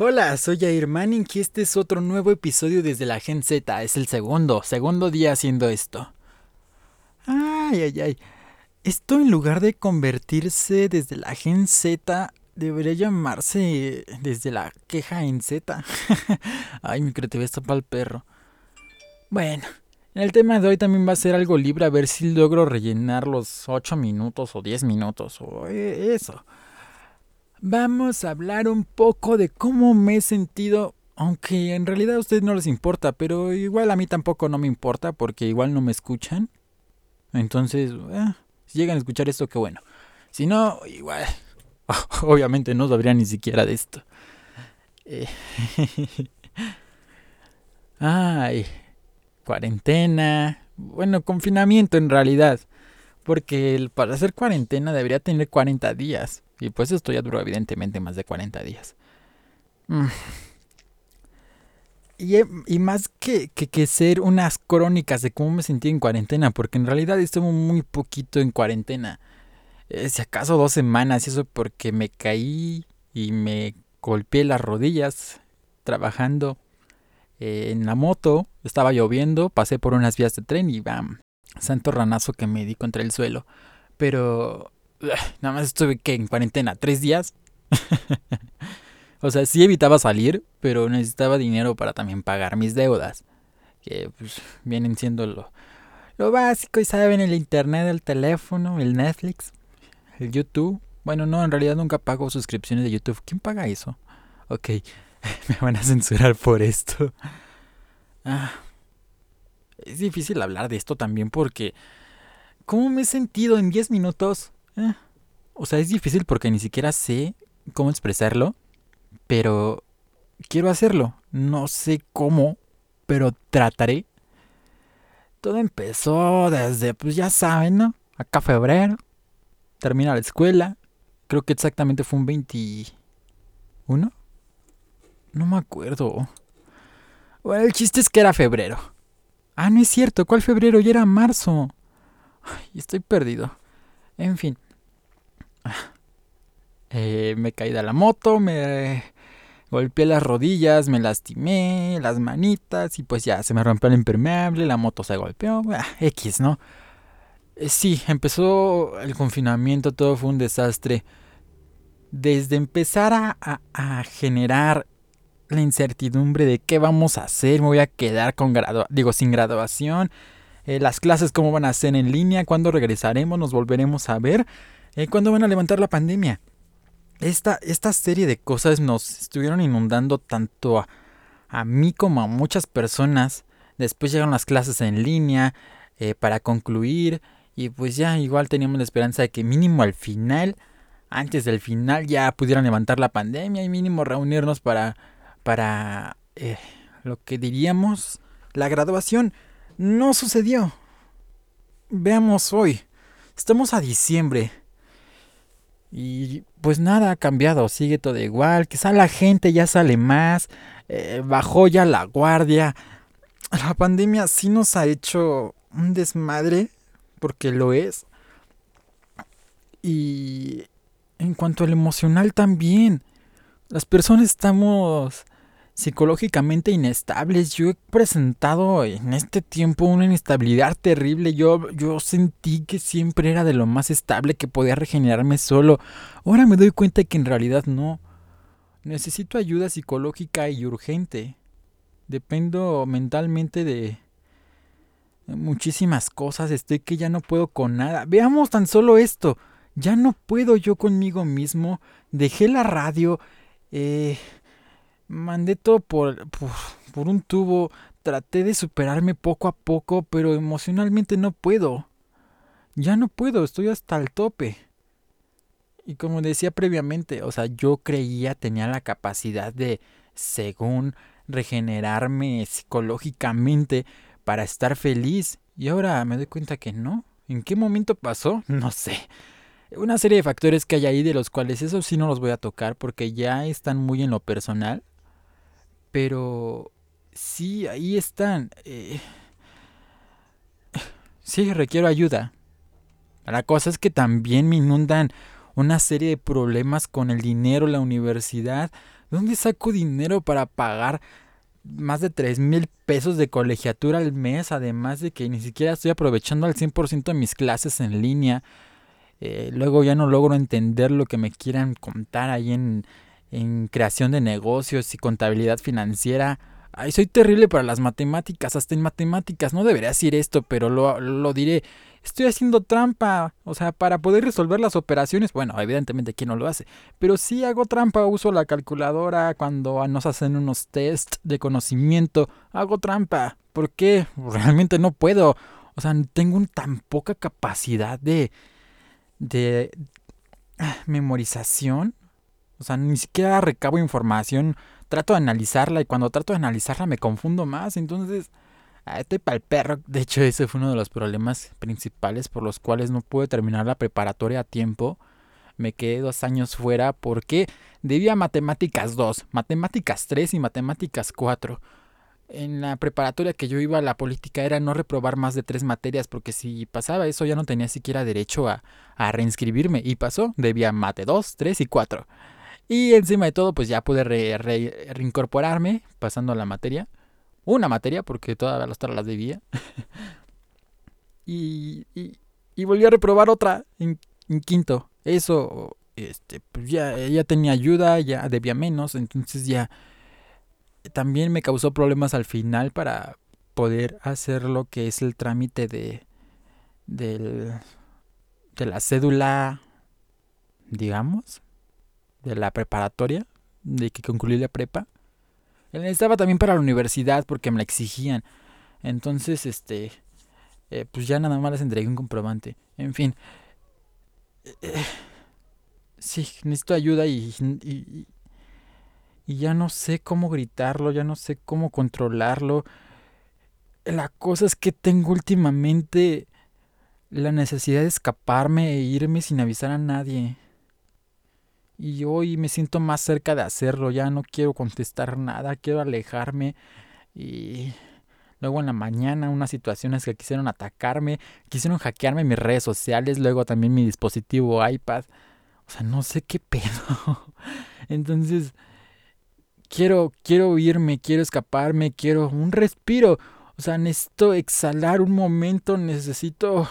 Hola, soy Jair y este es otro nuevo episodio desde la Gen Z. Es el segundo, segundo día haciendo esto. Ay, ay, ay. Esto en lugar de convertirse desde la Gen Z, debería llamarse desde la queja en Z. ay, mi creatividad está para el perro. Bueno, el tema de hoy también va a ser algo libre, a ver si logro rellenar los 8 minutos o 10 minutos o eh, eso vamos a hablar un poco de cómo me he sentido, aunque en realidad a ustedes no les importa, pero igual a mí tampoco no me importa porque igual no me escuchan. Entonces, eh, si llegan a escuchar esto, qué bueno. Si no, igual, obviamente no sabría ni siquiera de esto. Eh, ay, cuarentena, bueno, confinamiento en realidad. Porque para hacer cuarentena debería tener 40 días. Y pues esto ya duró evidentemente más de 40 días. Mm. Y, más que, que, ser unas crónicas de cómo me sentí en cuarentena, porque en realidad estuve muy poquito en cuarentena. Eh, si acaso dos semanas, y eso porque me caí y me golpeé las rodillas trabajando eh, en la moto. Estaba lloviendo, pasé por unas vías de tren y bam, santo ranazo que me di contra el suelo. Pero Nada más estuve que en cuarentena tres días. o sea, sí evitaba salir, pero necesitaba dinero para también pagar mis deudas. Que pues, vienen siendo lo, lo básico y saben, el internet, el teléfono, el Netflix, el YouTube. Bueno, no, en realidad nunca pago suscripciones de YouTube. ¿Quién paga eso? Ok, me van a censurar por esto. Ah, es difícil hablar de esto también porque... ¿Cómo me he sentido en 10 minutos? Eh, o sea, es difícil porque ni siquiera sé cómo expresarlo, pero quiero hacerlo. No sé cómo, pero trataré. Todo empezó desde, pues ya saben, ¿no? Acá febrero. Termina la escuela. Creo que exactamente fue un 21. No me acuerdo. Bueno, el chiste es que era febrero. Ah, no es cierto. ¿Cuál febrero? Ya era marzo. Ay, estoy perdido. En fin. Eh, me caí de la moto, me golpeé las rodillas, me lastimé las manitas y pues ya se me rompió el impermeable, la moto se golpeó, ah, X, ¿no? Eh, sí, empezó el confinamiento, todo fue un desastre. Desde empezar a, generar la incertidumbre de qué vamos a hacer, me voy a quedar con gradu digo, sin graduación, eh, las clases cómo van a ser en línea, cuándo regresaremos, nos volveremos a ver. Eh, ¿Cuándo van a levantar la pandemia? Esta, esta serie de cosas nos estuvieron inundando tanto a, mí como a muchas personas. Después llegaron las clases en línea eh, para concluir y pues ya igual teníamos la esperanza de que mínimo al final, antes del final ya pudieran levantar la pandemia y mínimo reunirnos para, para eh, lo que diríamos la graduación. No sucedió. Veamos hoy. Estamos a diciembre. Y pues nada ha cambiado, sigue todo igual. Quizá la gente ya sale más, eh, bajó ya la guardia. La pandemia sí nos ha hecho un desmadre, porque lo es. Y en cuanto al emocional también, las personas estamos psicológicamente inestables. Yo he presentado en este tiempo una inestabilidad terrible. Yo, yo sentí que siempre era de lo más estable que podía regenerarme solo. Ahora me doy cuenta que en realidad no. Necesito ayuda psicológica y urgente. Dependo mentalmente de muchísimas cosas. Estoy que ya no puedo con nada. Veamos tan solo esto. Ya no puedo yo conmigo mismo. Dejé la radio. Eh, mandé todo por, por, un tubo, traté de superarme poco a poco, pero emocionalmente no puedo. Ya no puedo, estoy hasta el tope. Y como decía previamente, o sea, yo creía tenía la capacidad de, según, regenerarme psicológicamente para estar feliz. Y ahora me doy cuenta que no. ¿En qué momento pasó? No sé. Una serie de factores que hay ahí de los cuales eso sí no los voy a tocar porque ya están muy en lo personal. Pero sí, ahí están. Eh, sí, requiero ayuda. La cosa es que también me inundan una serie de problemas con el dinero, la universidad, ¿Dónde saco dinero para pagar más de 3 mil pesos de colegiatura al mes? Además de que ni siquiera estoy aprovechando al 100% de mis clases en línea. Eh, luego ya no logro entender lo que me quieran contar ahí en, en creación de negocios y contabilidad financiera. Ay, soy terrible para las matemáticas, hasta en matemáticas. No debería decir esto, pero lo, lo diré. Estoy haciendo trampa. O sea, para poder resolver las operaciones. Bueno, evidentemente aquí no lo hace. Pero sí hago trampa. Uso la calculadora cuando nos hacen unos test de conocimiento. Hago trampa. ¿Por qué? Realmente no puedo. O sea, tengo tan poca capacidad de. de. memorización. O sea, ni siquiera recabo información trato de analizarla y cuando trato de analizarla me confundo más. Entonces, ah, estoy para el perro. De hecho, ese fue uno de los problemas principales por los cuales no pude terminar la preparatoria a tiempo. Me quedé dos años fuera porque debía matemáticas 2, matemáticas 3 y matemáticas 4. En la preparatoria que yo iba, la política era no reprobar más de tres materias, porque si pasaba eso ya no tenía siquiera derecho a, a reinscribirme. Y pasó, debía mate 2, 3 y 4. Y encima de todo, pues ya pude reincorporarme pasando la materia. Una materia, porque todas las otras las debía. y, y, volví a reprobar otra en, quinto. Eso, este, pues ya, ya tenía ayuda, ya debía menos, entonces ya también me causó problemas al final para poder hacer lo que es el trámite de, del, de la cédula, digamos de la preparatoria, de que concluí la prepa. Él necesitaba también para la universidad porque me la exigían. Entonces, este, eh, pues ya nada más les entregué un comprobante. En fin. Eh, sí, necesito ayuda y, y, y ya no sé cómo gritarlo, ya no sé cómo controlarlo. La cosa es que tengo últimamente la necesidad de escaparme e irme sin avisar a nadie. Y hoy me siento más cerca de hacerlo, ya no quiero contestar nada, quiero alejarme. Y luego en la mañana unas situaciones que quisieron atacarme, quisieron hackearme mis redes sociales, luego también mi dispositivo iPad. O sea, no sé qué pedo. Entonces, quiero, quiero irme, quiero escaparme, quiero un respiro. O sea, necesito exhalar un momento, necesito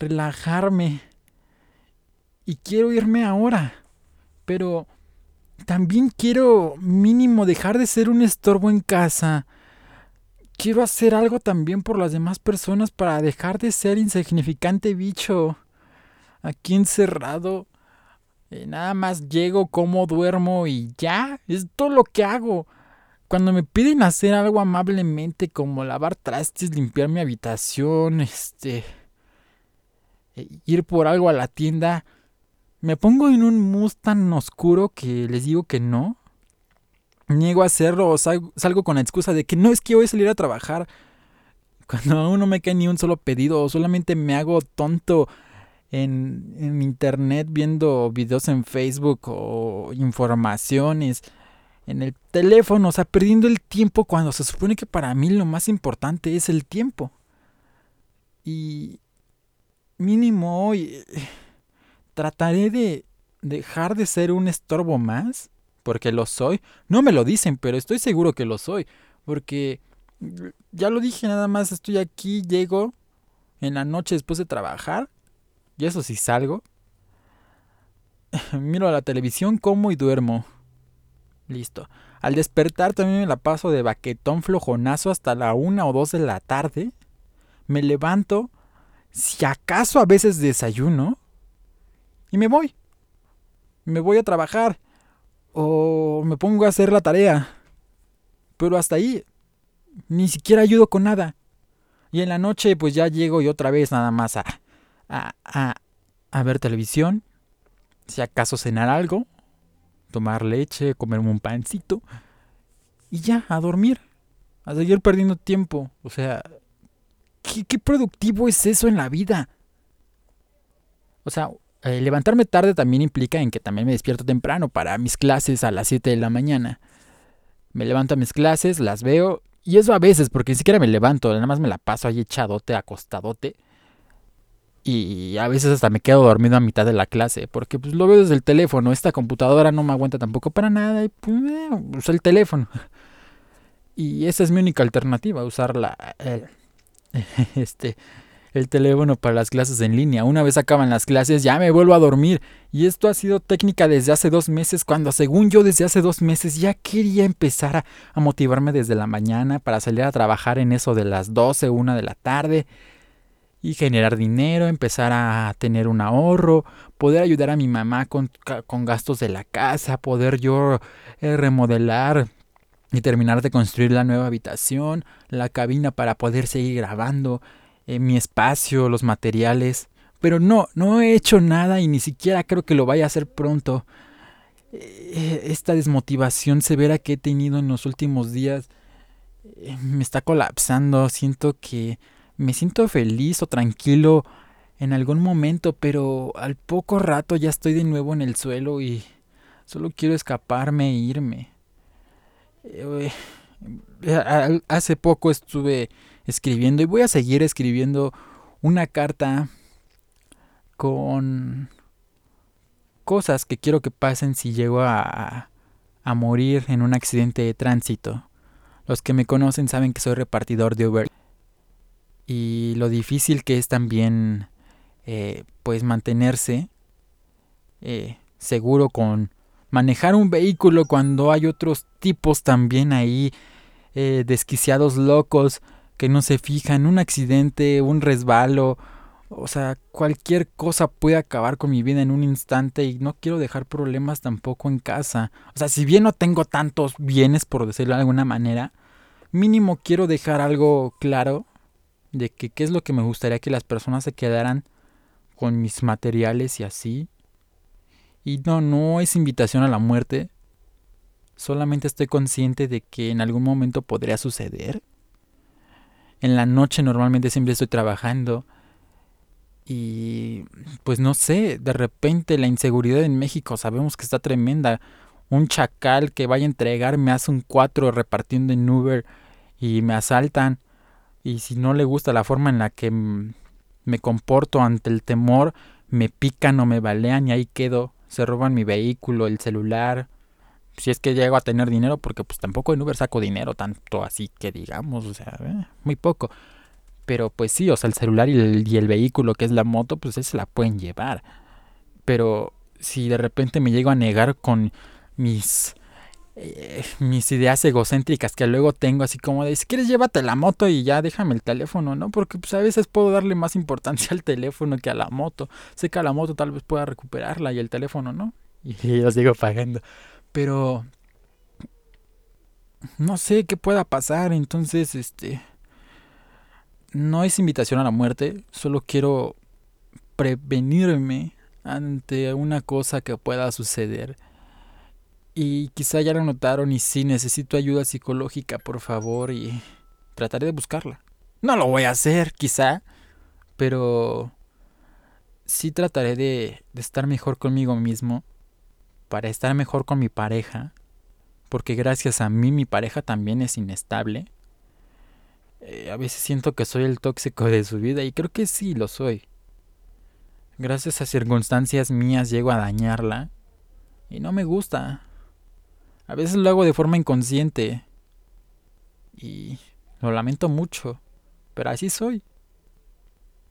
relajarme. Y quiero irme ahora pero también quiero mínimo dejar de ser un estorbo en casa. Quiero hacer algo también por las demás personas para dejar de ser insignificante bicho. Aquí encerrado. Eh, nada más llego, como, duermo y ya. Es todo lo que hago. Cuando me piden hacer algo amablemente como lavar trastes, limpiar mi habitación, este... Eh, ir por algo a la tienda, me pongo en un mus tan oscuro que les digo que no. Niego a hacerlo o salgo, con la excusa de que no es que voy a salir a trabajar. Cuando aún no me cae ni un solo pedido o solamente me hago tonto en, en internet viendo videos en Facebook o informaciones en el teléfono, o sea, perdiendo el tiempo cuando se supone que para mí lo más importante es el tiempo. Y mínimo hoy trataré de dejar de ser un estorbo más, porque lo soy. No me lo dicen, pero estoy seguro que lo soy, porque ya lo dije, nada más estoy aquí, llego en la noche después de trabajar, y eso sí salgo. Miro a la televisión, como y duermo. Listo. Al despertar también me la paso de baquetón flojonazo hasta la una o dos de la tarde. Me levanto, si acaso a veces desayuno, y me voy. Me voy a trabajar o me pongo a hacer la tarea. Pero hasta ahí ni siquiera ayudo con nada. Y en la noche pues ya llego y otra vez nada más a, a, a, ver televisión. Si acaso cenar algo. Tomar leche, comerme un pancito. Y ya, a dormir. A seguir perdiendo tiempo. O sea, ¿qué, qué productivo es eso en la vida? O sea, eh, levantarme tarde también implica en que también me despierto temprano para mis clases a las 7 de la mañana. Me levanto a mis clases, las veo, y eso a veces, porque ni siquiera me levanto, nada más me la paso ahí echadote, acostadote. Y a veces hasta me quedo dormido a mitad de la clase, porque pues lo veo desde el teléfono. Esta computadora no me aguanta tampoco para nada y pues eh, uso el teléfono. Y esa es mi única alternativa, usar la, este, el teléfono para las clases en línea. Una vez acaban las clases ya me vuelvo a dormir. Y esto ha sido técnica desde hace dos meses, cuando según yo desde hace dos meses ya quería empezar a, motivarme desde la mañana para salir a trabajar en eso de las 12, una de la tarde. Y generar dinero, empezar a tener un ahorro, poder ayudar a mi mamá con, con gastos de la casa, poder yo eh, remodelar y terminar de construir la nueva habitación, la cabina para poder seguir grabando, eh, mi espacio, los materiales. Pero no, no he hecho nada y ni siquiera creo que lo vaya a hacer pronto. Eh, esta desmotivación severa que he tenido en los últimos días eh, me está colapsando. Siento que me siento feliz o tranquilo en algún momento, pero al poco rato ya estoy de nuevo en el suelo y solo quiero escaparme e irme. Hace poco estuve escribiendo y voy a seguir escribiendo una carta con cosas que quiero que pasen si llego a, a morir en un accidente de tránsito. Los que me conocen saben que soy repartidor de Uber y lo difícil que es también eh, pues mantenerse eh, seguro con manejar un vehículo cuando hay otros tipos también ahí eh, desquiciados locos que no se fijan, un accidente, un resbalo, o sea, cualquier cosa puede acabar con mi vida en un instante y no quiero dejar problemas tampoco en casa. O sea, si bien no tengo tantos bienes, por decirlo de alguna manera, mínimo quiero dejar algo claro de que qué es lo que me gustaría que las personas se quedaran con mis materiales y así. Y no, no es invitación a la muerte. Solamente estoy consciente de que en algún momento podría suceder en la noche normalmente siempre estoy trabajando. Y pues no sé, de repente la inseguridad en México sabemos que está tremenda. Un chacal que vaya a entregar me hace un cuatro repartiendo en Uber y me asaltan. Y si no le gusta la forma en la que me comporto ante el temor, me pican o me balean y ahí quedo. Se roban mi vehículo, el celular, si es que llego a tener dinero, porque pues tampoco en Uber saco dinero tanto así que digamos, o sea, eh, muy poco. Pero pues sí, o sea, el celular y el, vehículo que es la moto, pues se la pueden llevar. Pero si de repente me llego a negar con mis eh, mis ideas egocéntricas que luego tengo así como de si quieres llévate la moto y ya déjame el teléfono, ¿no? Porque pues a veces puedo darle más importancia al teléfono que a la moto. Sé que a la moto tal vez pueda recuperarla y el teléfono no. Y los sigo pagando. Pero no sé qué pueda pasar, entonces este no es invitación a la muerte, solo quiero prevenirme ante una cosa que pueda suceder. Y quizá ya lo notaron y si necesito ayuda psicológica, por favor, y trataré de buscarla. No lo voy a hacer, quizá, pero sí trataré de, de estar mejor conmigo mismo para estar mejor con mi pareja, porque gracias a mí mi pareja también es inestable. Eh, a veces siento que soy el tóxico de su vida y creo que sí lo soy. Gracias a circunstancias mías llego a dañarla y no me gusta. A veces lo hago de forma inconsciente y lo lamento mucho, pero así soy.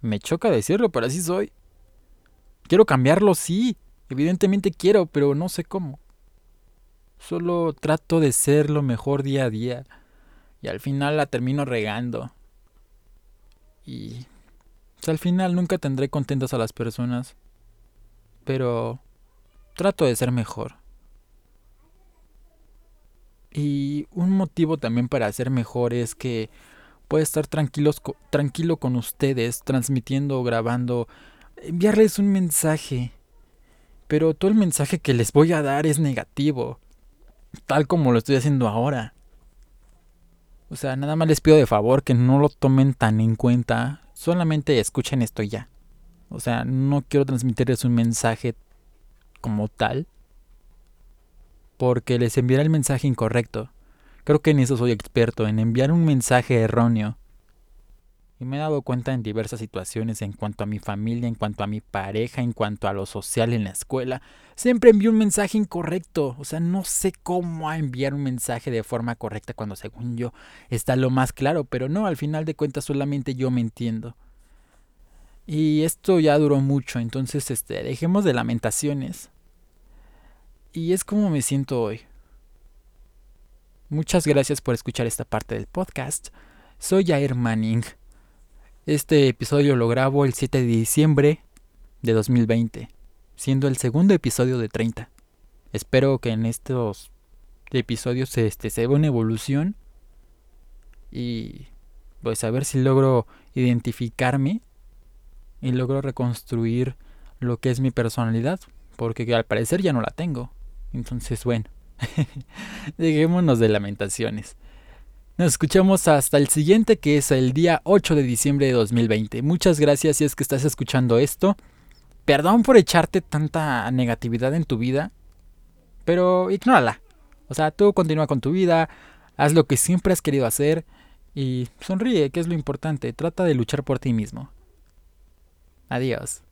Me choca decirlo, pero así soy. Quiero cambiarlo, sí, Evidentemente quiero, pero no sé cómo. Solo trato de ser lo mejor día a día y al final la termino regando. Y pues, al final nunca tendré contentas a las personas, pero trato de ser mejor. Y un motivo también para ser mejor es que puedo estar tranquilos, tranquilo con ustedes, transmitiendo o grabando, enviarles un mensaje pero todo el mensaje que les voy a dar es negativo, tal como lo estoy haciendo ahora. O sea, nada más les pido de favor que no lo tomen tan en cuenta, solamente escuchen esto ya. O sea, no quiero transmitirles un mensaje como tal, porque les enviaré el mensaje incorrecto. Creo que en eso soy experto, en enviar un mensaje erróneo. Y me he dado cuenta en diversas situaciones en cuanto a mi familia, en cuanto a mi pareja, en cuanto a lo social en la escuela. Siempre envío un mensaje incorrecto. O sea, no sé cómo enviar un mensaje de forma correcta cuando según yo está lo más claro. Pero no, al final de cuentas solamente yo me entiendo. Y esto ya duró mucho. Entonces, este, dejemos de lamentaciones. Y es como me siento hoy. Muchas gracias por escuchar esta parte del podcast. Soy Jair Manning. Este episodio lo grabo el 7 de diciembre de 2020, siendo el segundo episodio de 30. Espero que en estos episodios este, se vea una evolución y pues a ver si logro identificarme y logro reconstruir lo que es mi personalidad, porque al parecer ya no la tengo. Entonces, bueno. Dejémonos de lamentaciones. Nos escuchamos hasta el siguiente que es el día 8 de diciembre de 2020. Muchas gracias si es que estás escuchando esto. Perdón por echarte tanta negatividad en tu vida, pero ignórala. O sea, tú continúa con tu vida, haz lo que siempre has querido hacer y sonríe, que es lo importante. Trata de luchar por ti mismo. Adiós.